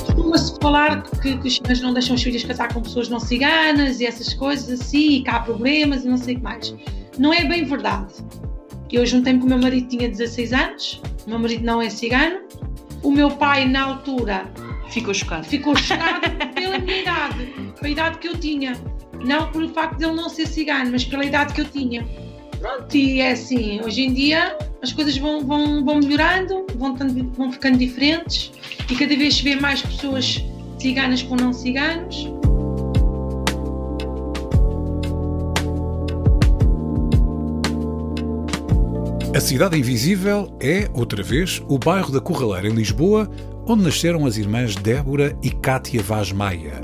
Costuma-se falar que, que os chineses não deixam os filhos casar com pessoas não ciganas e essas coisas assim, e que há problemas e não sei o que mais. Não é bem verdade. Eu juntei-me com o meu marido, tinha 16 anos, o meu marido não é cigano. O meu pai, na altura, Ficou chocado. ficou chocado pela minha idade, pela idade que eu tinha. Não pelo facto de ele não ser cigano, mas pela idade que eu tinha. Pronto, e é assim, hoje em dia as coisas vão, vão, vão melhorando, vão, tando- vão ficando diferentes e cada vez se vê mais pessoas ciganas com não ciganos. A Cidade Invisível é, outra vez, o bairro da Corraleira, em Lisboa, onde nasceram as irmãs Débora e Cátia Vaz Maia.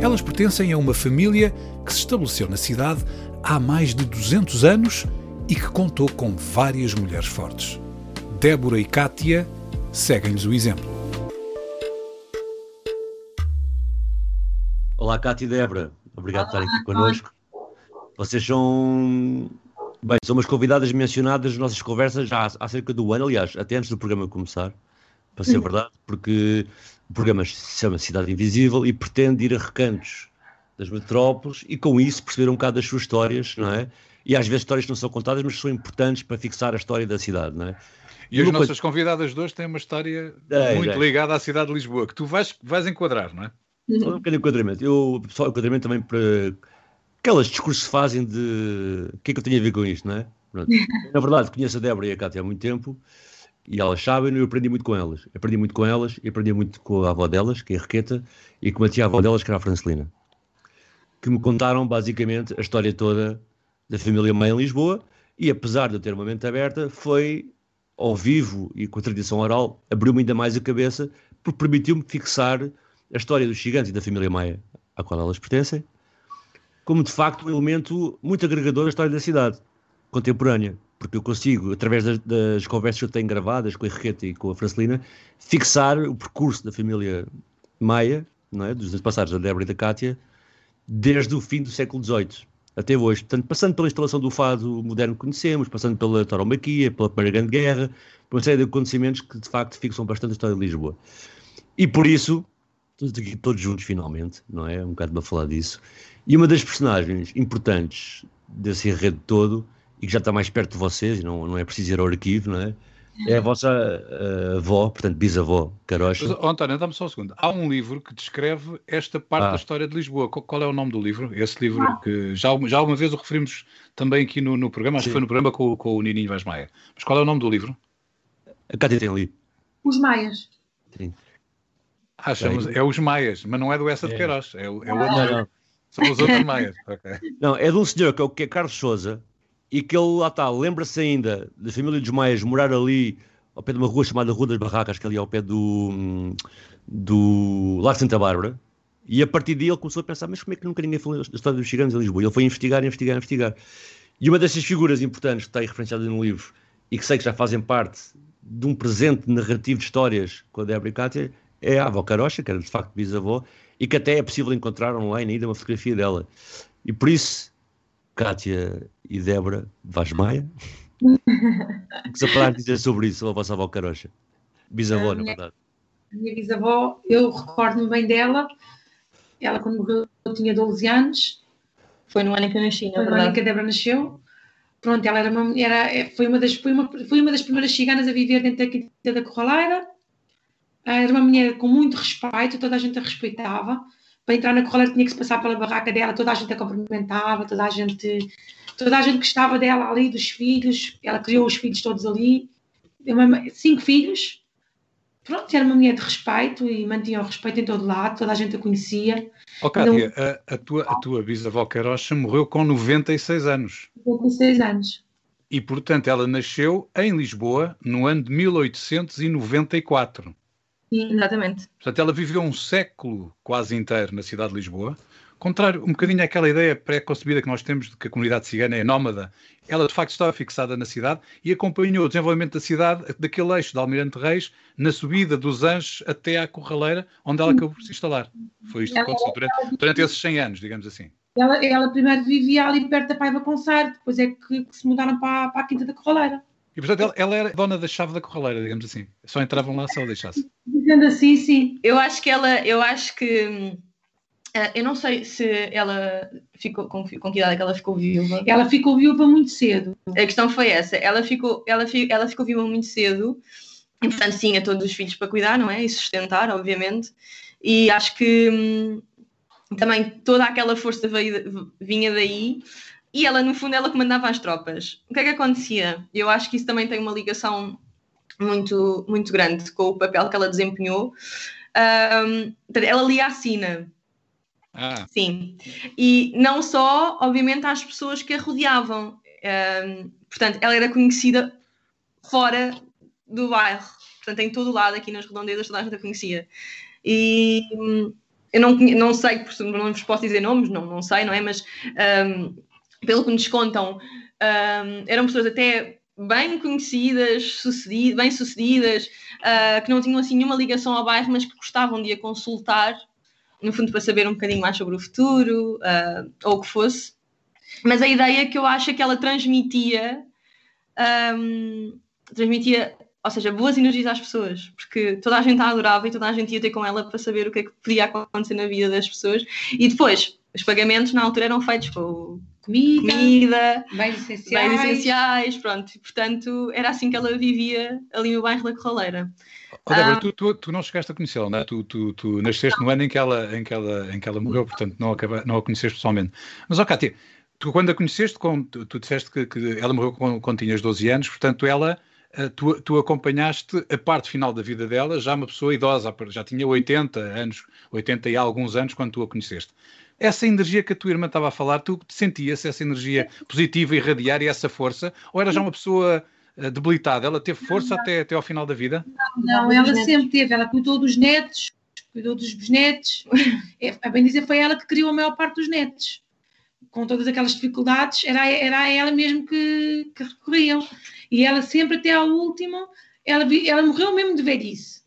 Elas pertencem a uma família que se estabeleceu na cidade há mais de 200 anos e que contou com várias mulheres fortes. Débora e Cátia seguem-lhes o exemplo. Olá, Cátia e Débora. Obrigado por estarem aqui connosco. Vocês são. Bem, são umas convidadas mencionadas nas nossas conversas já há, há cerca de um ano, aliás, até antes do programa começar, para ser verdade, porque o programa se chama Cidade Invisível e pretende ir a recantos das metrópoles e com isso perceber um bocado das suas histórias, não é? E às vezes histórias que não são contadas, mas são importantes para fixar a história da cidade, não é? E as nossas convidadas de hoje têm uma história É, muito é. ligada à cidade de Lisboa, que tu vais, vais enquadrar, não é? Só um bocadinho de enquadramento. Eu, só um enquadramento também para aqueles discursos que fazem de o que é que eu tenho a ver com isto, não é? Pronto. Na verdade, conheço a Débora e a Cátia há muito tempo e elas sabem, eu aprendi muito com elas. Aprendi muito com elas e aprendi muito com a avó delas, que é a Requeta, e com a tia-avó delas, que era a Francelina, que me contaram basicamente a história toda da família Mãe em Lisboa e apesar de eu ter uma mente aberta, foi ao vivo e com a tradição oral, abriu-me ainda mais a cabeça, porque permitiu-me fixar a história dos gigantes e da família Maia, à qual elas pertencem, como de facto um elemento muito agregador da história da cidade contemporânea, porque eu consigo, através das, das conversas que eu tenho gravadas com a Henriqueta e com a Francelina, fixar o percurso da família Maia, não é? dos passados da Débora e da Cátia, desde o fim do século XVIII até hoje. Portanto, passando pela instalação do fado moderno que conhecemos, passando pela tauromaquia, pela Primeira Grande Guerra, por uma série de acontecimentos que de facto fixam bastante a história de Lisboa. E por isso, todos aqui todos juntos finalmente, não é? Um bocado para falar disso. E uma das personagens importantes desse enredo todo, e que já está mais perto de vocês, e não, não é preciso ir ao arquivo, não é? É a vossa eh, avó, portanto, bisavó, Carocha. Mas, oh, António, dá-me só um segundo. Há um livro que descreve esta parte Ah. da história de Lisboa. Qual, qual é o nome do livro? Esse livro que já, já uma vez o referimos também aqui no, no programa, acho que Sim. foi no programa com, o- com o Nininho Vaz Maia. Mas qual é o nome do livro? A Cátia tem ali. Os maias. Sim. Ah, chama é Os Maias, mas não é do Essa de É. Queiroz. É, o- é o Ah. outro. Não, não. São os outros Maias. Ok. Não, é de um senhor que é, o- que é Carlos Souza e que ele lá está, lembra-se ainda da família dos Maias morar ali ao pé de uma rua chamada Rua das Barracas, que é ali ao pé do, hum, do Lar Santa Bárbara. E a partir daí ele começou a pensar, mas como é que nunca ninguém falou da história dos gigantes em Lisboa? E ele foi investigar, investigar, investigar. E uma dessas figuras importantes que está aí referenciada no livro e que sei que já fazem parte de um presente narrativo de histórias com a Débora e Cátia é a avó Carocha, que era de facto bisavó, e que até é possível encontrar online ainda uma fotografia dela. E por isso, Cátia e Débora Vaz Maia, o que se para dizer sobre isso, a vossa avó Carocha? Bisavó, na minha- verdade. A minha bisavó, eu recordo-me bem dela. Ela, quando morreu, eu tinha 12 anos. Foi no ano em que eu nasci, na Foi no ano em verdade. que a Débora nasceu. Pronto, ela era uma, era, é, foi, uma das, foi, uma, foi uma das primeiras ciganas a viver dentro da quinta da Corraleira. Ah, Era uma mulher com muito respeito, toda a gente a respeitava. Para entrar na Corraleira tinha que se passar pela barraca dela, toda a gente a cumprimentava, toda a gente, toda a gente gostava dela ali, dos filhos. Ela criou os filhos todos ali. Uma- cinco filhos. Pronto, era uma mulher de respeito e mantinha o respeito em todo lado, toda a gente a conhecia. Ó, Cátia, a, a tua, a tua bisavó Carocha morreu com 96 anos. 56 anos. E, portanto, ela nasceu em Lisboa no ano de 1894. Sim, exatamente. Portanto, ela viveu um século quase inteiro na cidade de Lisboa. Contrário, um bocadinho àquela ideia pré-concebida que nós temos de que a comunidade cigana é nómada. Ela, de facto, estava fixada na cidade e acompanhou o desenvolvimento da cidade, daquele eixo de Almirante Reis, na subida dos Anjos até à Corraleira, onde ela acabou por se instalar. Foi isto que aconteceu durante, durante esses 100 anos, digamos assim. Ela, ela primeiro vivia ali perto da Paiva Concerto, depois é que, que se mudaram para, para a Quinta da Corraleira. E, portanto, ela, ela era dona da chave da Corraleira, digamos assim. Só entravam lá se ela deixasse. Dizendo assim, sim. Eu acho que ela, eu acho que eh, eu não sei se ela ficou com, com que idade é que ela ficou viúva. Ela ficou viúva muito cedo. A questão foi essa. Ela ficou, ela, fi- ela ficou viúva muito cedo e, portanto, tinha todos os filhos para cuidar, não é? E sustentar, obviamente. E acho que hum, também toda aquela força veio- vinha daí. E ela, no fundo, ela comandava as tropas. O que é que acontecia? Eu acho que isso também tem uma ligação muito, muito grande com o papel que ela desempenhou. Portanto, ela lia a sina. Ah, Sim. E não só, obviamente, às pessoas que a rodeavam. Ahm, portanto, ela era conhecida fora do bairro. Portanto, em todo o lado, aqui nas redondezas, toda a gente a conhecia. E hum, eu não, não sei, não vos posso dizer nomes, não, não sei, não é? Mas ahm, pelo que nos contam, ahm, eram pessoas até bem conhecidas, sucedi- bem-sucedidas, ah, que não tinham assim nenhuma ligação ao bairro, mas que gostavam de a consultar no fundo para saber um bocadinho mais sobre o futuro, ah, ou o que fosse. Mas a ideia que eu acho é que ela transmitia, ahm, transmitia, ou seja, boas energias às pessoas, porque toda a gente a adorava e toda a gente ia ter com ela para saber o que é que podia acontecer na vida das pessoas. E depois, os pagamentos na altura eram feitos com Comida, comida, bens essenciais. bens essenciais, pronto. Portanto, era assim que ela vivia ali no bairro da Corraleira. Oh, Débora, Ah. tu, tu, tu não chegaste a conhecê-la, não é? Tu, tu, tu nasceste no ano em que ela, em que ela, em que ela morreu, portanto não, acaba, não a conheceste pessoalmente. Mas, ó Cátia, tu quando a conheceste, com, tu, tu disseste que, que ela morreu quando, quando tinhas 12 anos, portanto ela, eh, tu, tu acompanhaste a parte final da vida dela, já uma pessoa idosa, já tinha 80 anos, 80 e alguns anos quando tu a conheceste. Essa energia que a tua irmã estava a falar, tu sentias essa energia positiva, irradiar e essa força? Ou era já uma pessoa eh, debilitada? Ela teve força até, até ao final da vida? Não, ela sempre teve, ela cuidou dos netos, cuidou dos bisnetos. É, a bem dizer, foi ela que criou a maior parte dos netos. Com todas aquelas dificuldades, era, era a ela mesmo que, que recorriam. E ela sempre, até ao último, ela, ela morreu mesmo de velhice.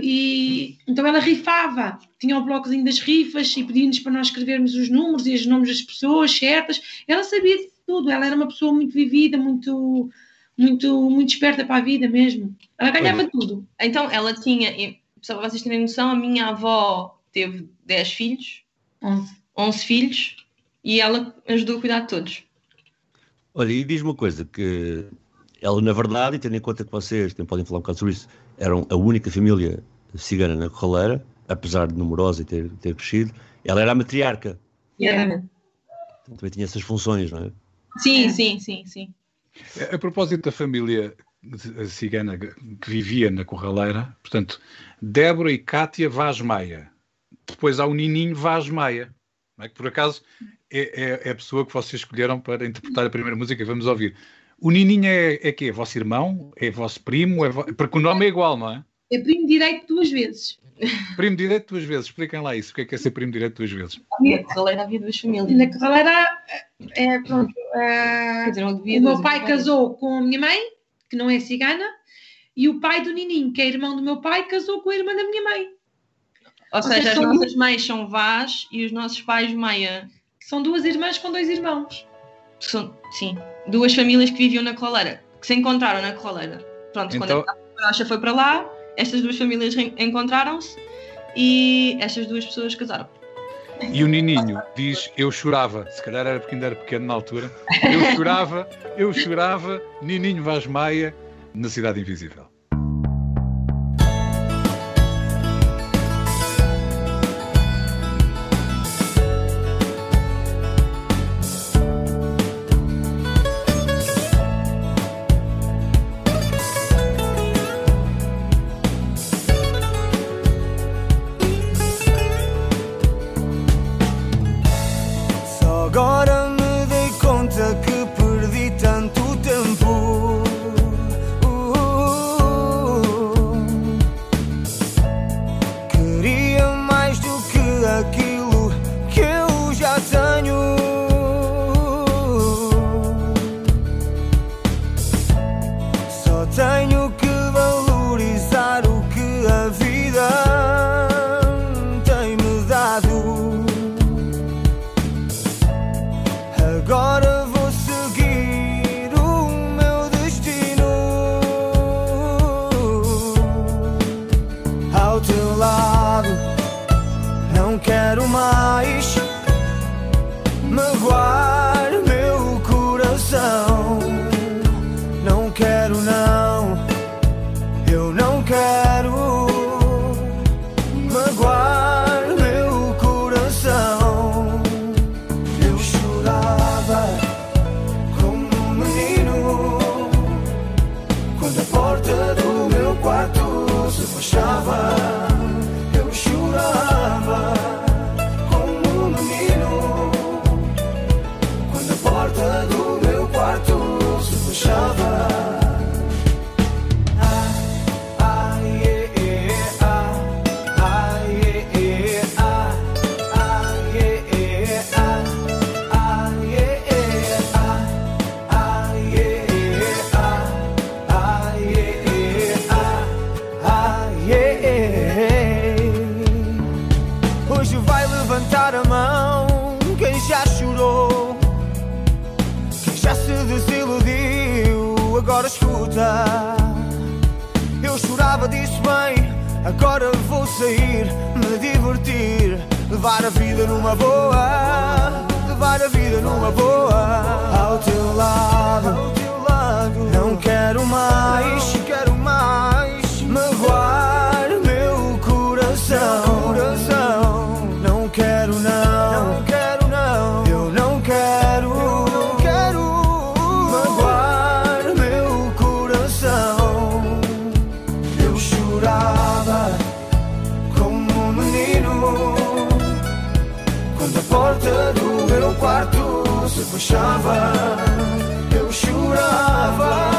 E então ela rifava, tinha o blocozinho das rifas e pedia-nos para nós escrevermos os números e os nomes das pessoas certas. Ela sabia de tudo, ela era uma pessoa muito vivida, muito, muito, muito esperta para a vida mesmo. Ela ganhava tudo. Então, ela tinha, só para vocês terem noção, a minha avó teve 10 filhos, 11 filhos, e ela ajudou a cuidar de todos. Olha, e diz uma coisa, que ela, na verdade, e tendo em conta que vocês, também podem falar um bocado sobre isso, eram a única família cigana na Corraleira, apesar de numerosa e ter, ter crescido, ela era a matriarca. Exatamente. Também tinha essas funções, não é? Sim, sim, sim, sim. A propósito da família cigana que vivia na Corraleira, portanto, Débora e Cátia Vaz Maia. Depois há o Nininho Vaz Maia, não é? que por acaso é, é- é a pessoa que vocês escolheram para interpretar a primeira música que vamos ouvir. O Nininho é, é quê? É vosso irmão? É vosso primo? É vo... Porque o nome é igual, não é? É primo direito duas vezes. Primo direito duas vezes. Expliquem lá isso. O que é que é ser primo direito duas vezes? Na Corraleira havia duas famílias. Na Corraleira, é, pronto, Quer dizer, não o meu duas pai famílias. casou com a minha mãe, que não é cigana, e o pai do Nininho, que é irmão do meu pai, casou com a irmã da minha mãe. Ou seja, seja, as nossas mães são Vaz e os nossos pais Maia. que São duas irmãs com dois irmãos. São, sim, duas famílias que viviam na Corraleira, que se encontraram na Corraleira. Pronto, Então- quando a Rocha foi para lá, estas duas famílias encontraram-se e estas duas pessoas casaram. E o Nininho diz: Eu chorava. Se calhar era porque ainda era pequeno na altura. Eu chorava, eu chorava. Nininho Vaz Maia, na Cidade Invisível. Sair, me divertir, levar a vida numa boa, levar a vida numa boa. Ao teu lado, ao teu lado, não quero mais, quero mais, magoar meu porta do meu quarto se fechava. Eu chorava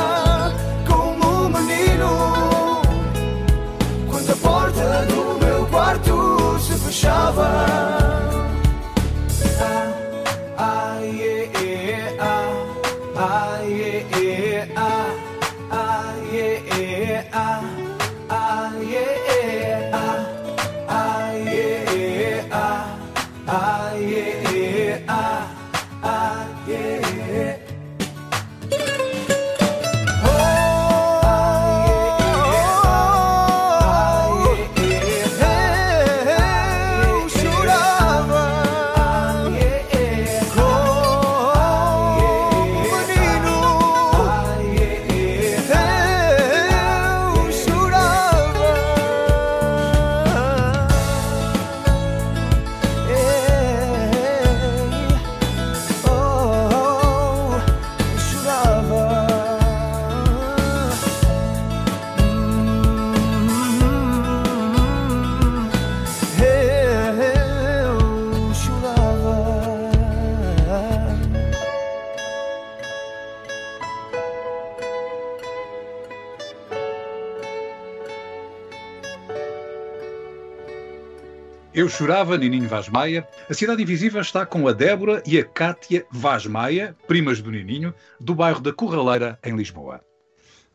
Eu chorava, Nininho Vaz Maia. A Cidade Invisível está com a Débora e a Cátia Vaz Maia, primas do Nininho, do bairro da Corraleira, em Lisboa.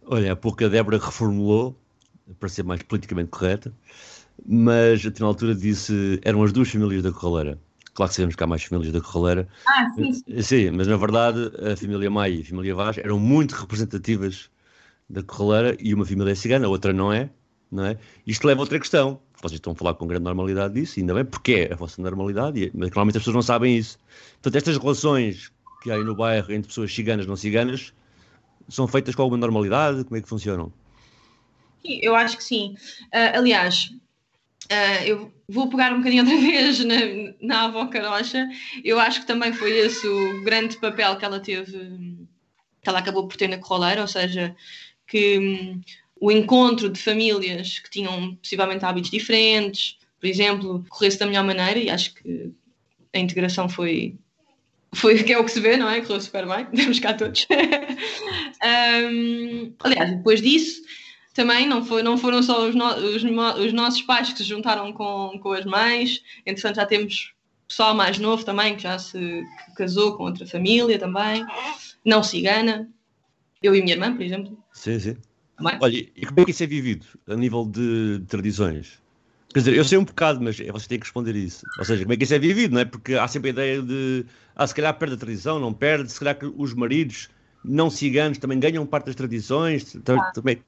Olha, há pouco a Débora reformulou, para ser mais politicamente correta, mas até na altura disse eram as duas famílias da Corraleira. Claro que sabemos que há mais famílias da Corraleira. Ah, sim, sim. Sim, mas na verdade a família Maia e a família Vaz eram muito representativas da Corraleira e uma família é cigana, a outra não é, não é? Isto leva a outra questão. Vocês estão a falar com grande normalidade disso, ainda bem, porque é a vossa normalidade, mas normalmente as pessoas não sabem isso. Portanto, estas relações que há aí no bairro entre pessoas ciganas e não ciganas são feitas com alguma normalidade? Como é que funcionam? Eu acho que sim. Ah, aliás, ah, eu vou pegar um bocadinho outra vez na, na avó Carocha. Eu acho que também foi esse o grande papel que ela teve, que ela acabou por ter na Corroleira, ou seja, que hum, o encontro de famílias que tinham possivelmente hábitos diferentes, por exemplo, corresse da melhor maneira, e acho que a integração foi. Foi que é o que se vê, não é? Correu super bem, temos cá todos. Hum, aliás, depois disso, também não, foi, não foram só os, no- os os nossos pais que se juntaram com, com as mães, entretanto já temos pessoal mais novo também que já se casou com outra família também, não cigana, eu e minha irmã, por exemplo. Sim, sim. Também. Olha, e como é que isso é vivido a nível de tradições? Quer dizer, eu sei um bocado, mas vocês têm que responder isso. Ou seja, como é que isso é vivido, não é? Porque há sempre a ideia de, ah, se calhar perde a tradição, não perde, se calhar que os maridos não ciganos também ganham parte das tradições. Também, também-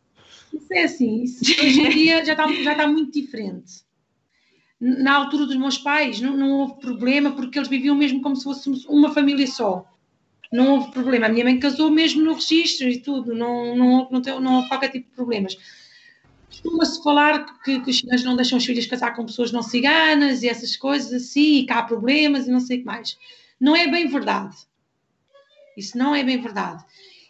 Isso é assim, isso hoje em dia já está, já está muito diferente. Na altura dos meus pais não, não houve problema porque eles viviam mesmo como se fosse uma família só. Não houve problema. A minha mãe casou mesmo no registro e tudo, não, não, houve- não, tem, não houve qualquer tipo de problemas. Costuma-se falar que, que os chineses não deixam os filhos casar com pessoas não ciganas e essas coisas assim, e que há problemas e não sei o que mais. Não é bem verdade. Isso não é bem verdade.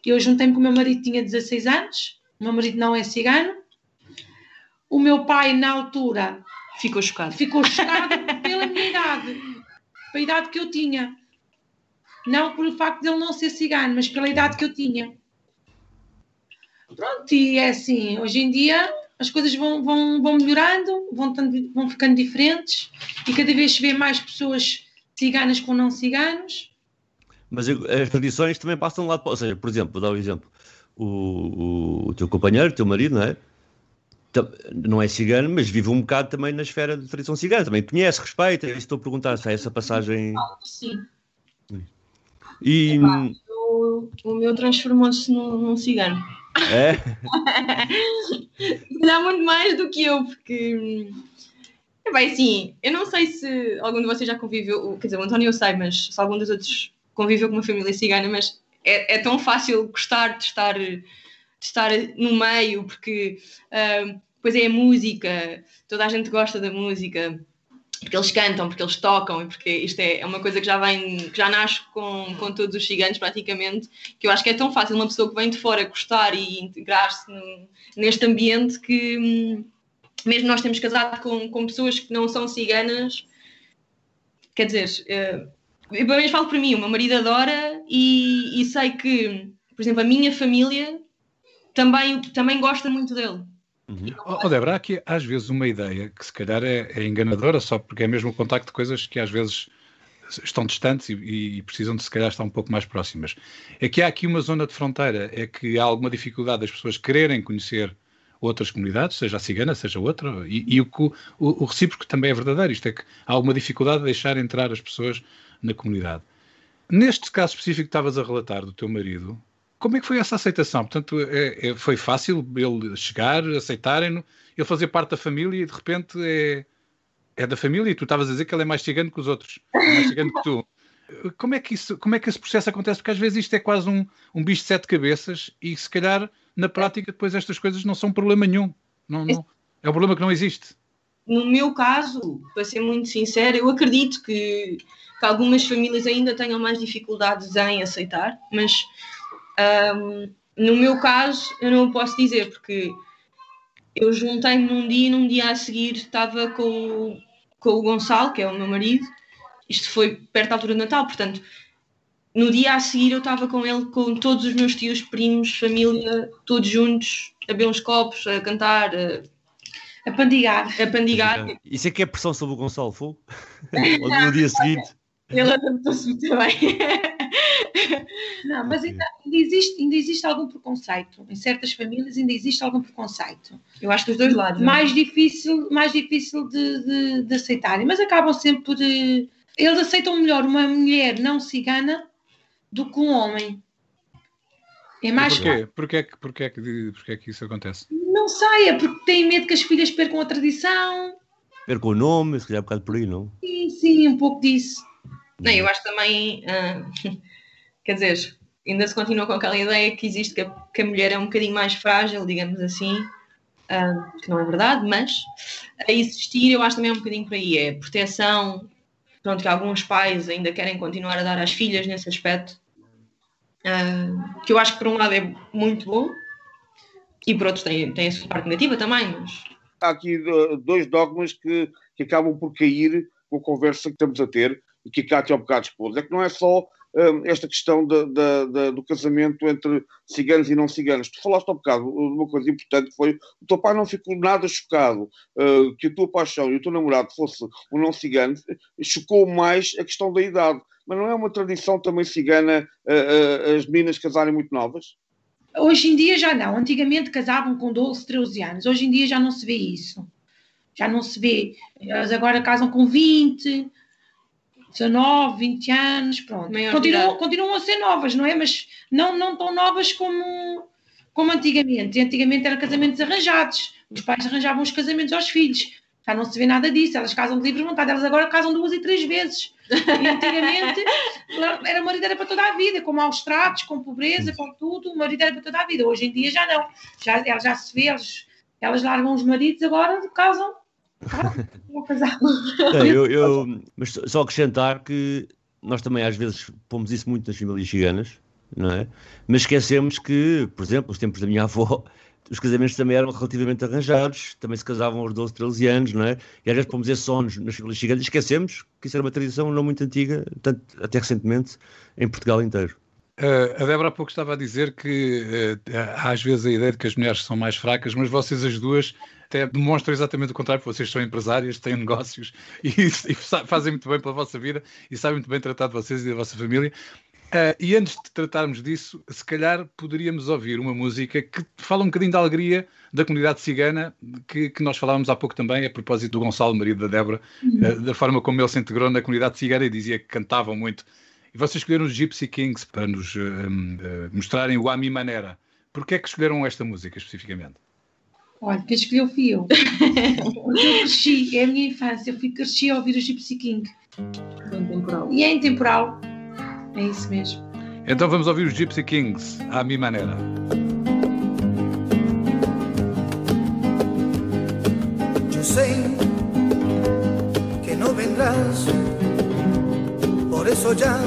Eu juntei-me com o meu marido, tinha 16 anos, o meu marido não é cigano. O meu pai, na altura, Ficou chocado. ficou chocado pela minha idade, pela idade que eu tinha. Não pelo facto de ele não ser cigano, mas pela idade que eu tinha. Pronto, e é assim, hoje em dia as coisas vão, vão, vão melhorando, vão, tando- vão ficando diferentes e cada vez se vê mais pessoas ciganas com não ciganos. Mas as tradições também passam de um lado para Ou seja, por exemplo, vou dar um exemplo. O, o, o teu companheiro, o teu marido, não é? Não é cigano, mas vive um bocado também na esfera de tradição cigana. Também conhece, respeita. É isso estou a perguntar se há essa passagem. Sim. E, Eu, meu, o meu transformou-se num, num cigano. É? Calhar muito mais do que eu, porque. É bem, assim, eu não sei se algum de vocês já conviveu, quer dizer, o António eu sei, mas se algum dos outros conviveu com uma família cigana, mas é, é tão fácil gostar de estar, de estar no meio, porque uh, depois é a música, toda a gente gosta da música, porque eles cantam, porque eles tocam, e porque isto é, é uma coisa que já vem, que já nasce com, com todos os gigantes praticamente, que eu acho que é tão fácil uma pessoa que vem de fora gostar e integrar-se neste ambiente que hum, mesmo nós temos casado com, com pessoas que não são ciganas, quer dizer, uh, eu pelo menos falo para mim, o meu marido adora e, e sei que, por exemplo, a minha família também, também gosta muito dele. Uhum. Oh, Débora, há aqui às vezes uma ideia que se calhar é, é, enganadora, só porque é mesmo o contacto de coisas que às vezes estão distantes e, e, precisam de se calhar estar um pouco mais próximas. É que há aqui uma zona de fronteira, é que há alguma dificuldade das pessoas quererem conhecer outras comunidades, seja a cigana, seja outra, e, e o, o, o recíproco também é verdadeiro, isto é que há alguma dificuldade de deixar entrar as pessoas na comunidade. Neste caso específico que estavas a relatar do teu marido, como é que foi essa aceitação? Portanto, é, é, foi fácil ele chegar, aceitarem-no, ele fazer parte da família e de repente é, é da família e tu estavas a dizer que ele é mais cigano que os outros, é mais cigano que tu. Como é que, isso, como é que esse processo acontece? Porque às vezes isto é quase um, um bicho de sete cabeças e se calhar na prática depois estas coisas não são problema nenhum. Não, não, é um problema que não existe. No meu caso, para ser muito sincero, eu acredito que, que algumas famílias ainda tenham mais dificuldades em aceitar, mas um, no meu caso, eu não o posso dizer, porque eu juntei-me num dia e num dia a seguir estava com, com o Gonçalo, que é o meu marido. Isto foi perto da altura de Natal, portanto, no dia a seguir eu estava com ele, com todos os meus tios, primos, família, todos juntos, a beber uns copos, a cantar, a, a pandigar. A pandigar. Isso é que é pressão sobre o Gonçalo Fogo? no dia seguinte. Ele adaptou-se muito bem. Não, mas ainda, ainda, existe, ainda existe algum preconceito. Em certas famílias ainda existe algum preconceito. Eu acho que dos dois lados. É? Mais difícil, mais difícil de, de, de aceitarem, mas acabam sempre por. Eh, eles aceitam melhor uma mulher não cigana do que um homem. É mais porquê? Porquê, porquê, porquê, porquê, porquê que isso acontece? Não sei, é porque têm medo que as filhas percam a tradição. Percam o nome, se calhar um bocado por aí, não? Sim, sim, um pouco disso. Não, eu acho também. Uh, quer dizer, ainda se continua com aquela ideia que existe que a, que a mulher é um bocadinho mais frágil, digamos assim, uh, que não é verdade, mas a existir eu acho também é um bocadinho por aí, é proteção, pronto, que alguns pais ainda querem continuar a dar às filhas nesse aspecto, uh, que eu acho que por um lado é muito bom, e por outros tem, tem a sua parte negativa também, mas... Há aqui dois dogmas que, que acabam por cair com a conversa que estamos a ter, e que a Cátia há um bocado expôs, é que não é só esta questão do casamento entre ciganos e não ciganos. Tu falaste há um bocado de uma coisa importante que foi o teu pai não ficou nada chocado uh, que a tua paixão e o teu namorado fosse um não cigano, chocou mais a questão da idade. Mas não é uma tradição também cigana uh, uh, as meninas casarem muito novas? Hoje em dia já não. Antigamente casavam com 12, 13 anos. Hoje em dia já não se vê isso. Já não se vê. Elas agora casam com 20, 19, 20 anos, pronto. Continuam, continuam a ser novas, não é? Mas não, não tão novas como, como antigamente. Antigamente eram casamentos arranjados. Os pais arranjavam os casamentos aos filhos. Já não se vê nada disso. Elas casam de livre vontade. Elas agora casam duas e três vezes. E antigamente era, o marido era para toda a vida, com maus tratos, com pobreza, com tudo. O marido era para toda a vida. Hoje em dia já não. Já, já se vê, elas, elas largam os maridos, agora casam Não, eu, eu, mas só acrescentar que nós também às vezes pomos isso muito nas famílias ciganas, não é? Mas esquecemos que, por exemplo, nos tempos da minha avó, os casamentos também eram relativamente arranjados, também se casavam aos 12, 13 anos, não é? E às vezes pomos esses sonos nas famílias ciganas e esquecemos que isso era uma tradição não muito antiga, tanto, até recentemente, em Portugal inteiro. Uh, a Débora há pouco estava a dizer que uh, há às vezes a ideia de que as mulheres são mais fracas, mas vocês as duas até demonstram exatamente o contrário, vocês são empresárias, têm negócios e, e, fazem muito bem pela vossa vida e sabem muito bem tratar de vocês e da vossa família. Uh, e antes de tratarmos disso, se calhar poderíamos ouvir uma música que fala um bocadinho da alegria da comunidade cigana, que, que nós falávamos há pouco também, a propósito do Gonçalo, marido da Débora, uhum. uh, da forma como ele se integrou na comunidade cigana e dizia que cantavam muito E vocês escolheram os Gypsy Kings para nos uh, mostrarem o Ami Manera. Porquê é que escolheram esta música especificamente? Olha, quem escolheu fui eu. eu cresci, é a minha infância. Eu fui cresci a ouvir o Gypsy King. É intemporal. E é intemporal. É isso mesmo. Então vamos ouvir os Gypsy Kings, à minha maneira. Yo sé que no vendrás, por eso ya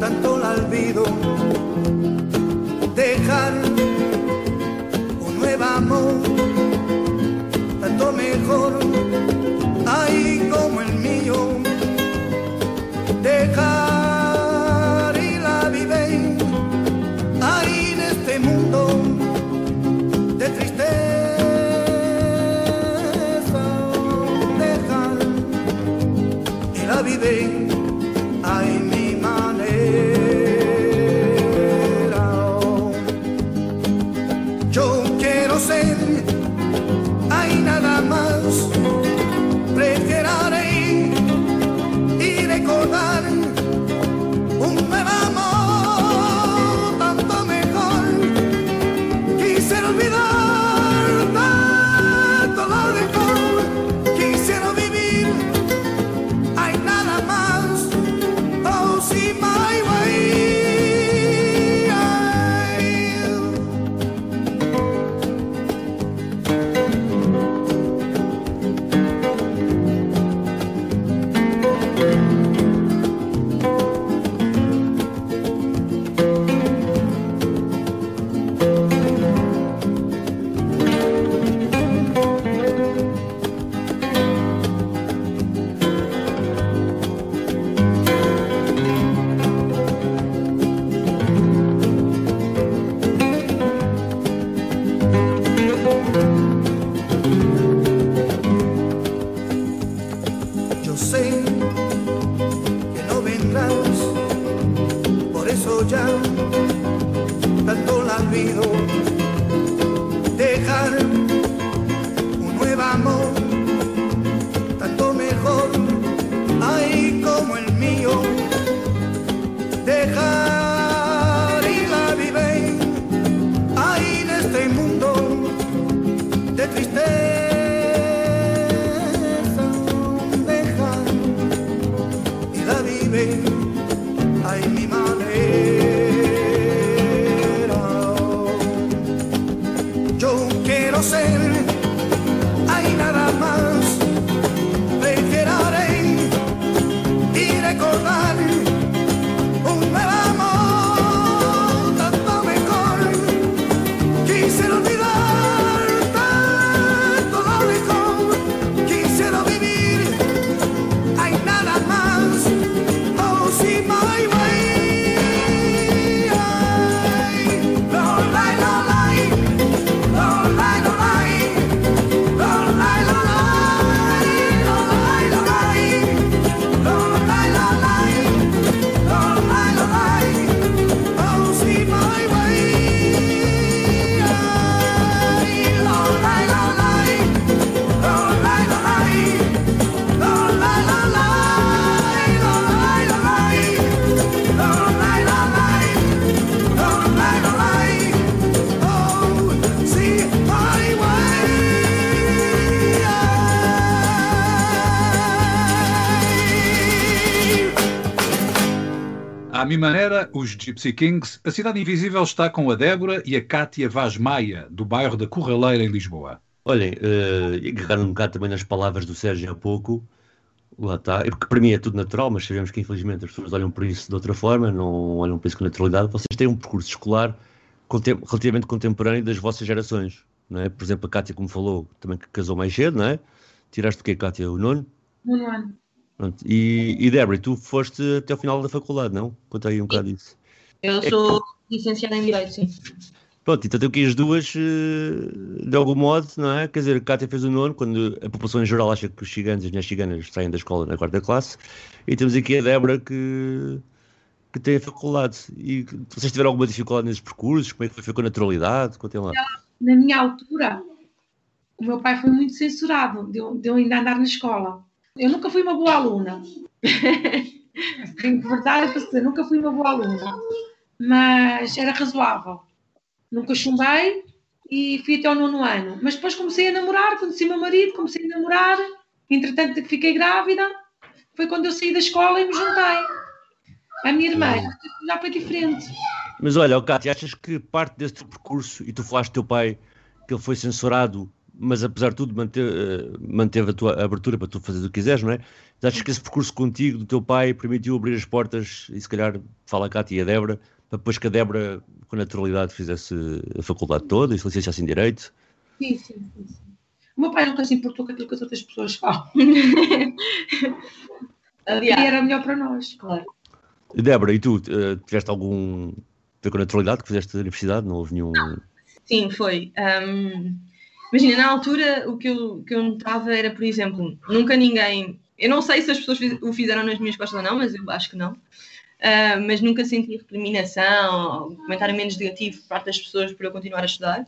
tanto olvido. Dejar amor, tanto mejor, os Gypsy Kings, a Cidade Invisível está com a Débora e a Cátia Vaz Maia, do bairro da Corraleira, em Lisboa. Olhem, uh, agarrando um bocado também nas palavras do Sérgio há pouco, lá está, é porque para mim é tudo natural, mas sabemos que infelizmente as pessoas olham para isso de outra forma, não olham para isso com naturalidade. Vocês têm um percurso escolar contem relativamente contemporâneo das vossas gerações, não é? Por exemplo, a Cátia, como falou, também que casou mais cedo, não é? Tiraste o quê, Cátia? O nono? No ano. Pronto. E, e Débora, tu foste até ao final da faculdade, não? Conta aí um bocado isso. Eu sou licenciada em Direito, sim. Pronto, então tem aqui as duas, eh, de algum modo, não é? Quer dizer, a Cátia fez o nono, quando a população em geral acha que os ciganos e as mulheres ciganas saem da escola na quarta classe, e temos aqui a Débora que, que tem a faculdade. E vocês tiveram alguma dificuldade nesses percursos? Como é que foi? Com naturalidade? Contem lá. Na minha altura, o meu pai foi muito censurado de eu, de eu ainda andar na escola. Eu nunca fui uma boa aluna. tenho verdade para dizer, nunca fui uma boa aluna, mas era razoável. Nunca chumbei e fui até ao nono ano. Mas depois comecei a namorar, conheci meu marido, comecei a namorar, entretanto que fiquei grávida, foi quando eu saí da escola e me juntei. A minha irmã já foi diferente. Mas olha, Cátia, achas que parte desse teu percurso, e tu falaste do teu pai, que ele foi censurado, mas apesar de tudo manteve, uh, manteve a tua abertura para tu fazer o que quiseres, não é? Mas achas que esse percurso contigo, do teu pai, permitiu abrir as portas, e se calhar, fala a Cátia e a Débora, para depois que a Débora, com naturalidade, fizesse a faculdade toda e se licenciasse em Direito? Sim, sim, sim. sim. O meu pai nunca se importou com aquilo que as outras pessoas falam. Aliás, e era melhor para nós, claro. Débora, e tu, uh, tiveste algum foi com naturalidade que fizeste a universidade? Não houve nenhum. Sim, foi. Um, imagina, na altura o que eu, que eu notava era, por exemplo, nunca ninguém. Eu não sei se as pessoas o fizeram nas minhas costas ou não, mas eu acho que não. Uh, mas nunca senti recriminação ou comentário menos negativo por parte das pessoas por eu continuar a estudar.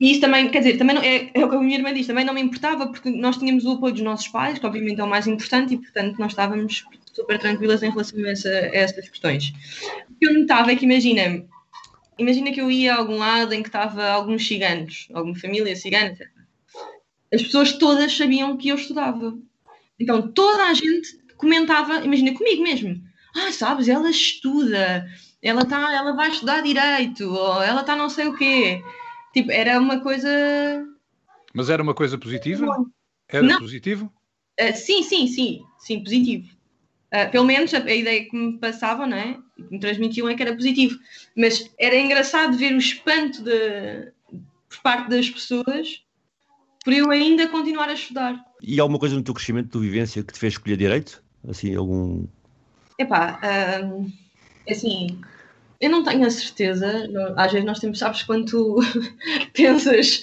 E isso também, quer dizer, também não, é, é o que a minha irmã diz, também não me importava porque nós tínhamos o apoio dos nossos pais, que obviamente é o mais importante, e portanto nós estávamos super tranquilas em relação a, essa, a essas questões. O que eu notava é que, imagina, imagina que eu ia a algum lado em que estava alguns ciganos, alguma família cigana, etc. As pessoas todas sabiam que eu estudava. Então toda a gente comentava, imagina comigo mesmo, ah, sabes, ela estuda, ela, tá, ela vai estudar direito, ou ela está não sei o quê. Tipo, era uma coisa. Mas era uma coisa positiva? Era não. positivo? Uh, sim, sim, sim, sim, positivo. Uh, pelo menos a, a, ideia que me passavam, não é? Que me transmitiam é que era positivo. Mas era engraçado ver o espanto de, por parte das pessoas por eu ainda continuar a estudar. E alguma coisa no teu crescimento, tua vivência, que te fez escolher direito? Assim, algum. Epá, uh, assim, eu não tenho a certeza. Às vezes nós temos, sabes, quando tu pensas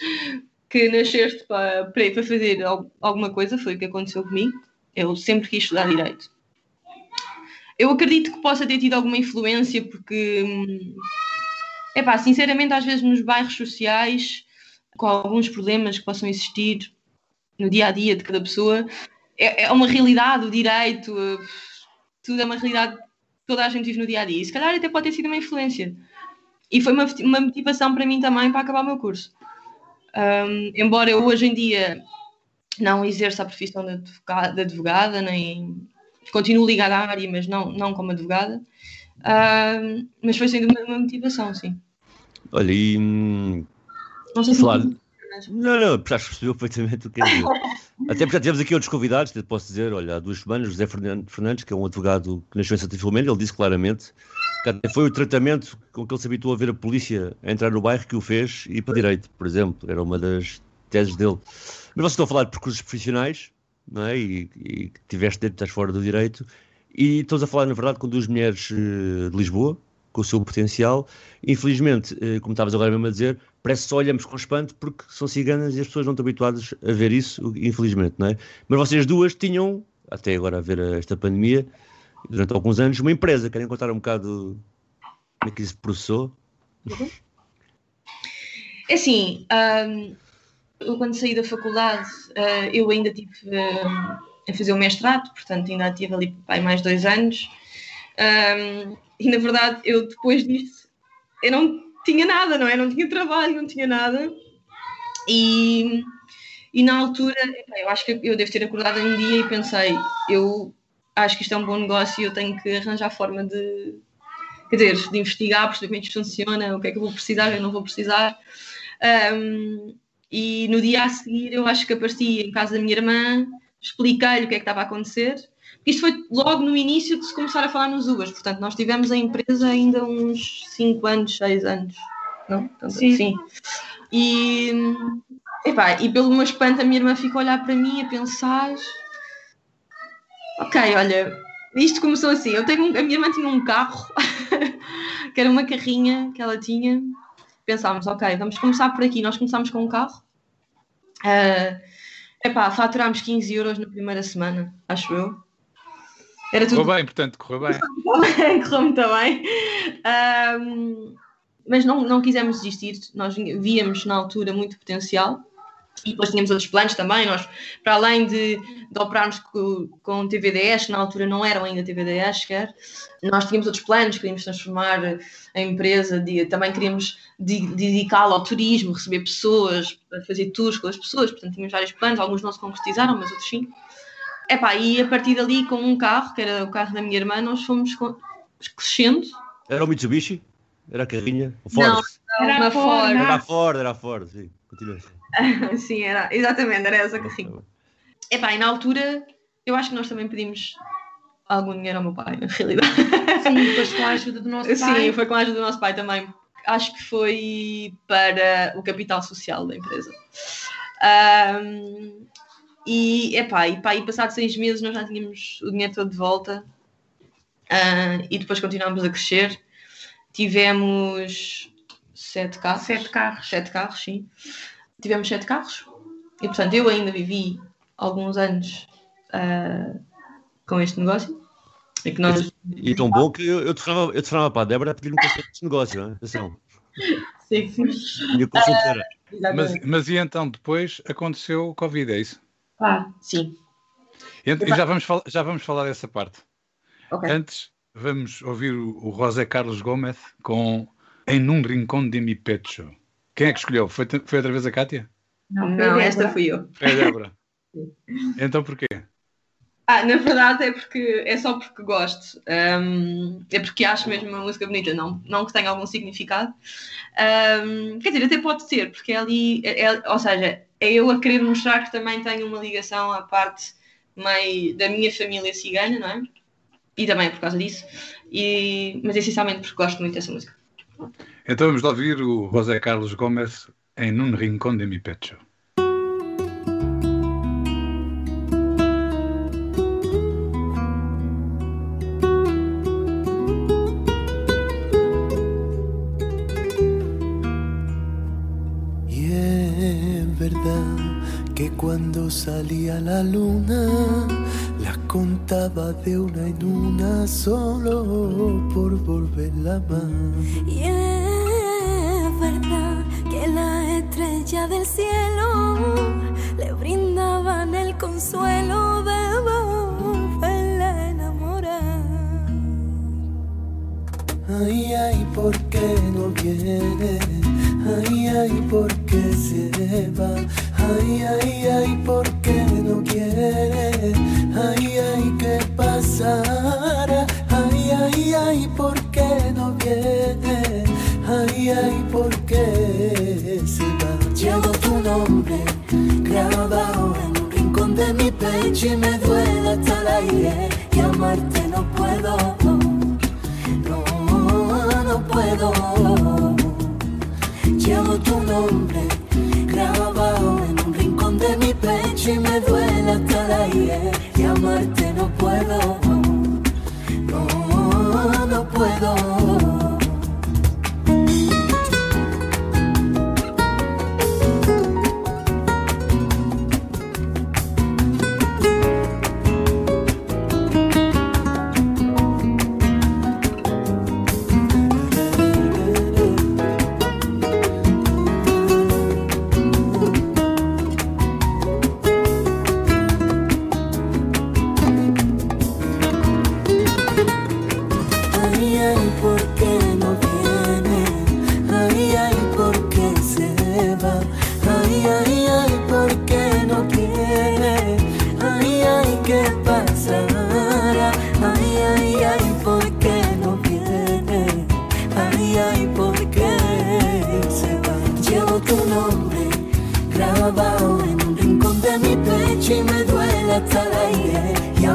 que nasceste para, para fazer alguma coisa, foi o que aconteceu comigo. Eu sempre quis estudar Direito. Eu acredito que possa ter tido alguma influência, porque, é pá, sinceramente, às vezes nos bairros sociais, com alguns problemas que possam existir no dia a dia de cada pessoa, é, é uma realidade, o direito, tudo é uma realidade que toda a gente vive no dia a dia. E se calhar até pode ter sido uma influência. E foi uma, uma motivação para mim também para acabar o meu curso. Um, embora eu hoje em dia não exerça a profissão de advogada, de advogada nem continuo ligada à área, mas não, não como advogada. Uh, mas foi sendo uma, uma, motivação, sim. Olha, e. Hum, não sei se falar... Não, não, já percebeu perfeitamente o que é dizer. Até porque já tivemos aqui outros convidados, posso dizer, olha, há duas semanas, José Fernandes, que é um advogado que nasceu em Santa Filomena, ele disse claramente que foi o tratamento com que ele se habituou a ver a polícia a entrar no bairro que o fez ir para direito, por exemplo, era uma das teses dele. Mas vocês estão a falar de percursos profissionais, não é? E, e tiveste dentro, estás fora do direito. E estamos a falar, na verdade, com duas mulheres uh, de Lisboa, com o seu potencial. Infelizmente, uh, como estavas agora mesmo a dizer, parece que só olhamos com espanto porque são ciganas e as pessoas não estão habituadas a ver isso, infelizmente, não é? Mas vocês duas tinham, até agora a ver esta pandemia, durante alguns anos, uma empresa. Querem contar um bocado como é que isso processou? Uhum. É assim, um eu quando saí da faculdade, uh, eu ainda tive uh, a fazer o mestrado, portanto ainda tive ali pai, mais dois anos. Um, e na verdade, eu depois disso, eu não tinha nada, não é? Não tinha trabalho, não tinha nada. E, e na altura, eu acho que eu devo ter acordado um dia e pensei, eu acho que isto é um bom negócio e eu tenho que arranjar forma de, quer dizer, de investigar, perceber como é que isto funciona, o que é que eu vou precisar, eu não vou precisar. Um, e no dia a seguir, eu acho que apareci em casa da minha irmã, expliquei-lhe o que é que estava a acontecer. Isto foi logo no início de se começar a falar nos Ubers, portanto, nós tivemos a empresa ainda uns 5 anos, 6 anos. Não? Portanto, sim. sim. E, epá, e pelo meu espanto, a minha irmã ficou a olhar para mim a pensar: Ok, olha, isto começou assim. Eu tenho a minha irmã tinha um carro, que era uma carrinha que ela tinha, pensámos, ok, vamos começar por aqui. Nós começámos com um carro. Uh, epá, faturámos 15 euros na primeira semana, acho eu. Era tudo... Correu bem, portanto, correu bem. correu muito bem. Um, mas não, não quisemos desistir, nós víamos na altura muito potencial. E depois tínhamos outros planos também. Nós, para além de, de operarmos com, com TVDS, que na altura não eram ainda TVDS sequer, nós tínhamos outros planos, queríamos transformar a empresa, de, também queríamos de, dedicá-la ao turismo, receber pessoas, fazer tours com as pessoas. Portanto, tínhamos vários planos, alguns não se concretizaram, mas outros sim. Epá, e a partir dali, com um carro, que era o carro da minha irmã, nós fomos crescendo. Era o Mitsubishi? Era a carrinha? O Ford? Não, era a Ford. Era a Ford, era a Ford, sim. Continua. sim, era, exatamente, era essa carrinha. Epá, e na altura, eu acho que nós também pedimos algum dinheiro ao meu pai, na realidade. Sim, depois com a ajuda do nosso pai. Sim, foi com a ajuda do nosso pai também. Acho que foi para o capital social da empresa. Um, e, epá, e, pá, e passados seis meses nós já tínhamos o dinheiro todo de volta uh, e depois continuámos a crescer. Tivemos sete carros. Sete carros. Sete carros, sim. Tivemos sete carros. E, portanto, eu ainda vivi alguns anos uh, com este negócio. E, que nós... e tão bom que eu, eu te falava, eu te para a Débora a pedir um conselho deste negócio, não é? Atenção. Sim, sim. Minha consultora. Uh, mas, mas e então depois aconteceu o Covid, é isso? Ah, sim. E, e já, vamos já vamos falar dessa parte. Okay. Antes, vamos ouvir o, o José Carlos Gomes com Em um rincão de mi pecho. Quem é que escolheu? Foi, foi outra vez a Kátia? Não, não esta fui eu. É a Débora. então porquê? Ah, na verdade é porque é só porque gosto. Um, é porque acho mesmo uma música bonita, não, não que tenha algum significado. Um, quer dizer, até pode ser, porque é ali, é, é, ou seja, é eu a querer mostrar que também tenho uma ligação à parte meio da minha família cigana, não é? E também por causa disso, e, mas essencialmente porque gosto muito dessa música. Então vamos lá ouvir o José Carlos Gomes em Um Rincón de Mi Pecho. Cuando salía la luna, contaba de una en una solo por volverla más. Y es verdad que la estrella del cielo le brindaban el consuelo de volverla a enamorar. Ay, ay, ¿por qué no viene? Ay, ay, ¿por qué se va? Ay, ay, ay, ¿por qué no quiere? Ay, ay, ¿qué pasará? Ay, ay, ay, ¿por qué no viene? Ay, ay, ¿por qué se va? Llevo tu nombre grabado en un rincón de mi pecho y me duele hasta el aire y amarte no puedo, no, no puedo. Llevo tu nombre grabado y me duele hasta el aire y amarte no puedo, no, no puedo.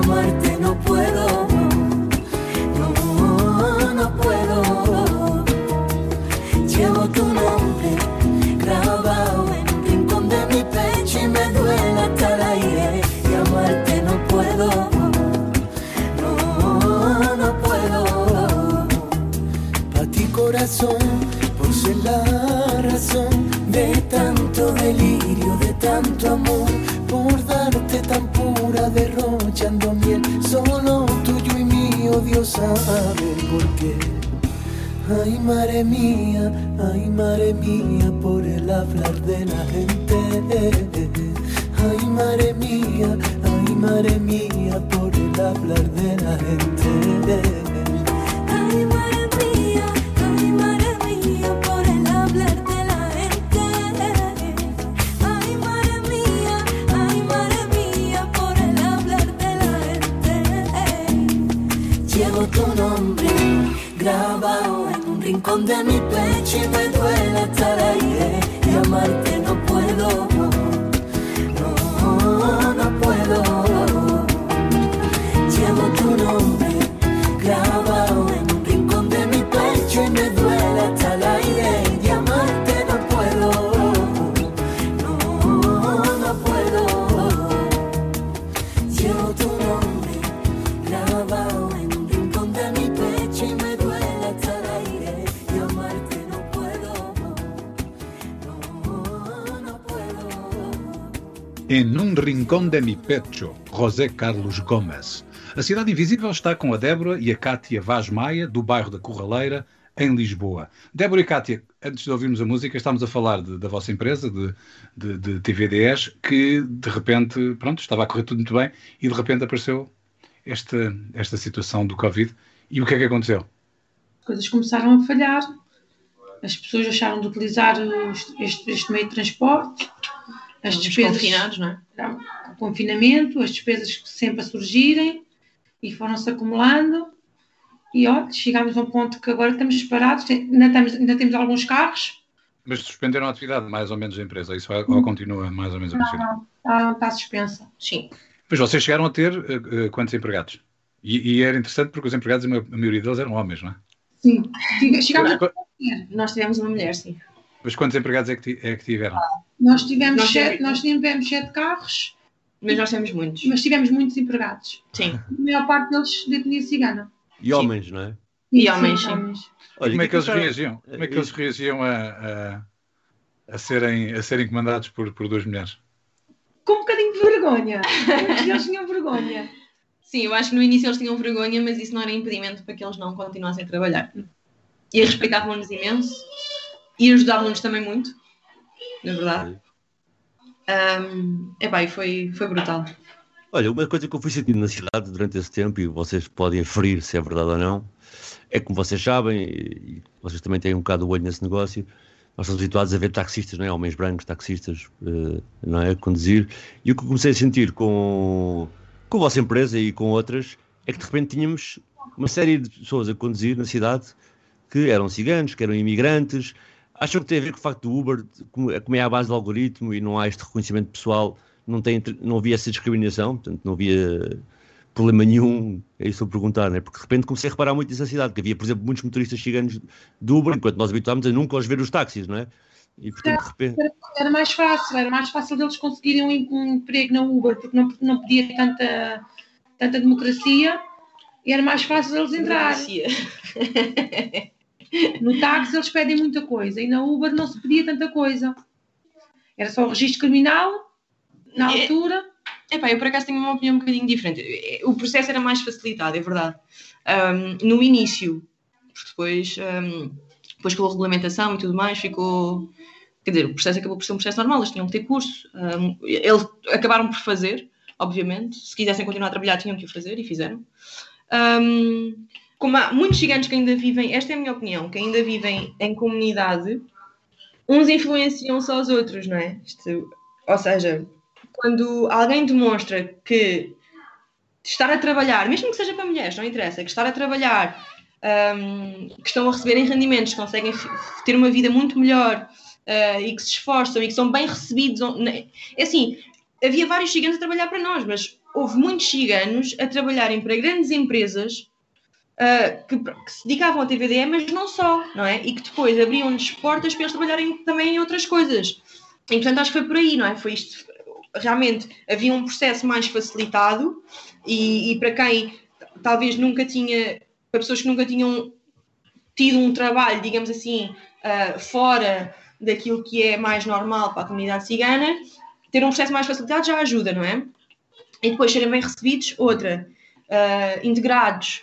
amarte no puedo, no, no puedo. Llevo tu nombre grabado en un rincón de mi pecho y me duele hasta el aire. Y amarte no puedo, no, no puedo. Pa' ti corazón, por la razón de tanto delirio, de tanto amor solo sabe por qué. Ay, madre mía, ay, madre mía, por el hablar de la gente. Ay, madre mía, ay, madre mía, por el hablar de la gente. Em um rincão de mi pecho, José Carlos Gomes. A Cidade Invisível está com a Débora e a Cátia Vaz Maia, do bairro da Corraleira, em Lisboa. Débora e Cátia, antes de ouvirmos a música, estamos a falar de- da vossa empresa, de, de, de TV10, que de repente, pronto, estava a correr tudo muito bem e de repente apareceu esta, esta situação do Covid. E o que é que aconteceu? As coisas começaram a falhar, as pessoas deixaram de utilizar este, este meio de transporte, as despesas. confinados, não é? o confinamento, as despesas que sempre a surgirem e foram-se acumulando. E olha, chegámos a um ponto que agora estamos parados, ainda, estamos- ainda temos alguns carros, Mas suspenderam a atividade, mais ou menos, da empresa. Isso ou continua mais ou menos a funcionar? está, está suspensa. Sim. Mas vocês chegaram a ter eh, quantos empregados? E, e era interessante porque os empregados, a ma- a maioria deles eram homens, não é? Sim, chegámos a Mas, Nós tivemos uma mulher, sim. Mas quantos empregados é que, é que tiveram? Nós tivemos, Nós sete, nós tivemos sete carros, Mas nós temos muitos. mas tivemos muitos empregados. Sim. A maior parte deles de etnia cigana. E homens, não é? E homens, sim. Olha, Como é que eles acharam- reagiam? Como é que eles reagiam a, a, a serem, a serem comandados por, por duas mulheres? Com um bocadinho de vergonha. Deles tinham vergonha. Sim, eu acho que no início eles tinham vergonha, mas isso não era impedimento para que eles não continuassem a trabalhar. E respeitavam-nos imenso e ajudavam-nos também muito, na verdade. Um, epá, e foi, foi brutal. Olha, uma coisa que eu fui sentindo na cidade durante esse tempo, e vocês podem aferir se é verdade ou não, é que, como vocês sabem, e vocês também têm um bocado o olho nesse negócio, nós estamos habituados a ver taxistas, não é? Homens brancos, taxistas, eh, não é? A conduzir. E o que eu comecei a sentir com, com a vossa empresa e com outras é que de repente tínhamos uma série de pessoas a conduzir na cidade que eram ciganos, que eram imigrantes. Acham que tem a ver com o facto do Uber, como como é à base do algoritmo e não há este reconhecimento pessoal não, tem, não havia essa discriminação, portanto não havia problema nenhum, é isso a perguntar, né? porque de repente comecei a reparar muito nessa cidade, que havia, por exemplo, muitos motoristas ciganos do Uber, enquanto nós habituámos a nunca os ver os táxis, não é? E portanto, de repente, Era mais fácil, era mais fácil deles conseguirem um, um emprego na Uber, porque não, não podia tanta, tanta democracia, e era mais fácil eles entrarem. Democracia. No táxi eles pedem muita coisa, e na Uber não se pedia tanta coisa. Era só o registro criminal, na É. altura, Epá, eu por acaso tenho uma opinião um bocadinho diferente. O processo era mais facilitado, é verdade. Um, no início, depois, um, depois com a regulamentação e tudo mais, ficou. Quer dizer, o processo acabou por ser um processo normal, eles tinham que ter curso. Um, eles acabaram por fazer, obviamente. Se quisessem continuar a trabalhar, tinham que o fazer e fizeram. Um, como há muitos gigantes que ainda vivem, esta é a minha opinião, que ainda vivem em comunidade, uns influenciam-se aos outros, não é? Isto, ou seja, quando alguém demonstra que estar a trabalhar, mesmo que seja para mulheres, não interessa, que estar a trabalhar, hum, que estão a receberem rendimentos, conseguem ter uma vida muito melhor ah, e que se esforçam e que são bem recebidos. ne- É assim, havia vários ciganos a trabalhar para nós, mas houve muitos ciganos a trabalharem para grandes empresas ah, que, que se dedicavam à TVDE, mas não só, não é? E que depois abriam-lhes portas para eles trabalharem também em outras coisas. E portanto acho que foi por aí, não é? Foi isto. Realmente havia um processo mais facilitado e, e para quem talvez nunca tinha, para pessoas que nunca tinham tido um trabalho, digamos assim, ah, fora daquilo que é mais normal para a comunidade cigana, ter um processo mais facilitado já ajuda, não é? E depois serem bem recebidos, outra, ah, integrados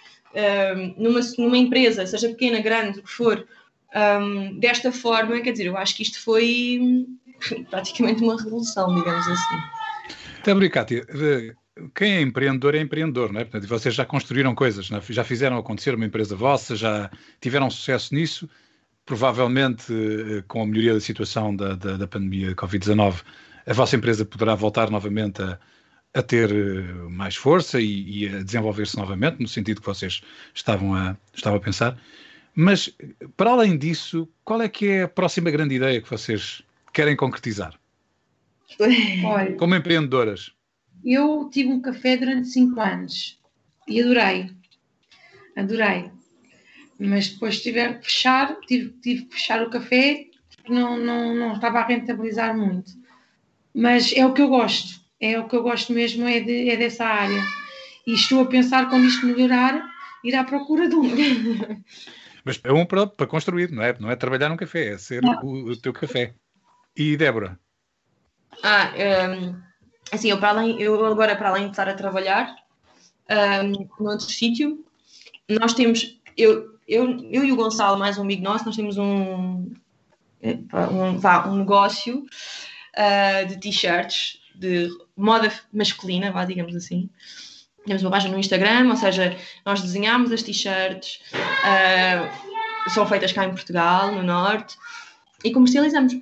numa, numa empresa, seja pequena, grande, o que for, ahm, desta forma, quer dizer, eu acho que isto foi praticamente uma revolução, digamos assim. Débora e Cátia, quem é empreendedor é empreendedor, não é? Portanto, vocês já construíram coisas, é? já fizeram acontecer uma empresa vossa, já tiveram sucesso nisso. Provavelmente, eh, com a melhoria da situação da, da, da pandemia Covid-19, a vossa empresa poderá voltar novamente a, a ter eh, mais força e, e a desenvolver-se novamente, no sentido que vocês estavam a, estavam a pensar. Mas, para além disso, qual é que é a próxima grande ideia que vocês querem concretizar? Olha, Como empreendedoras? eu tive um café durante cinco anos e adorei. Adorei. Mas depois tiveram que fechar, tive, tive que fechar o café, porque não, não, não estava a rentabilizar muito. Mas é o que eu gosto, é o que eu gosto mesmo, é, de, é dessa área. E estou a pensar, quando isto melhorar, ir à procura de um. Mas é um para, para construir, não é? Não é trabalhar num café, é ser o, o teu café. E Débora? Ah, hum, assim, eu, para além, eu agora, para além de estar a trabalhar hum, noutro sítio, nós temos, eu, eu, eu e o Gonçalo, mais um amigo nosso, nós temos um, um, um negócio ah, de t-shirts, de moda masculina, vá, digamos assim. Temos uma página no Instagram, ou seja, nós desenhamos as t-shirts, ah, são feitas cá em Portugal, no Norte, e comercializamos.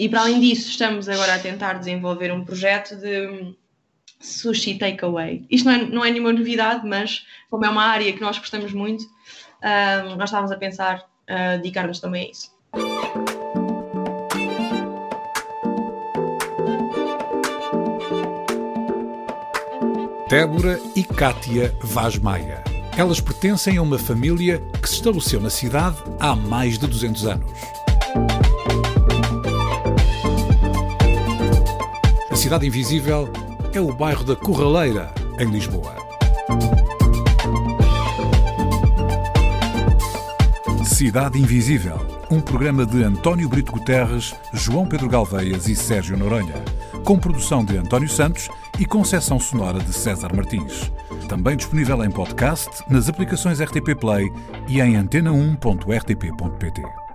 E para além disso, estamos agora a tentar desenvolver um projeto de sushi takeaway. Isto não é, não é nenhuma novidade, mas como é uma área que nós gostamos muito, ah, nós estávamos a pensar ah, dedicar-nos também a isso. Débora e Cátia Vaz Maia. Elas pertencem a uma família que se estabeleceu na cidade há mais de 200 anos. A Cidade Invisível é o bairro da Corraleira, em Lisboa. Cidade Invisível, um programa de António Brito Guterres, João Pedro Galveias e Sérgio Noronha, com produção de António Santos e concessão sonora de César Martins. Também disponível em podcast, nas aplicações RTP Play e em antena1.rtp.pt.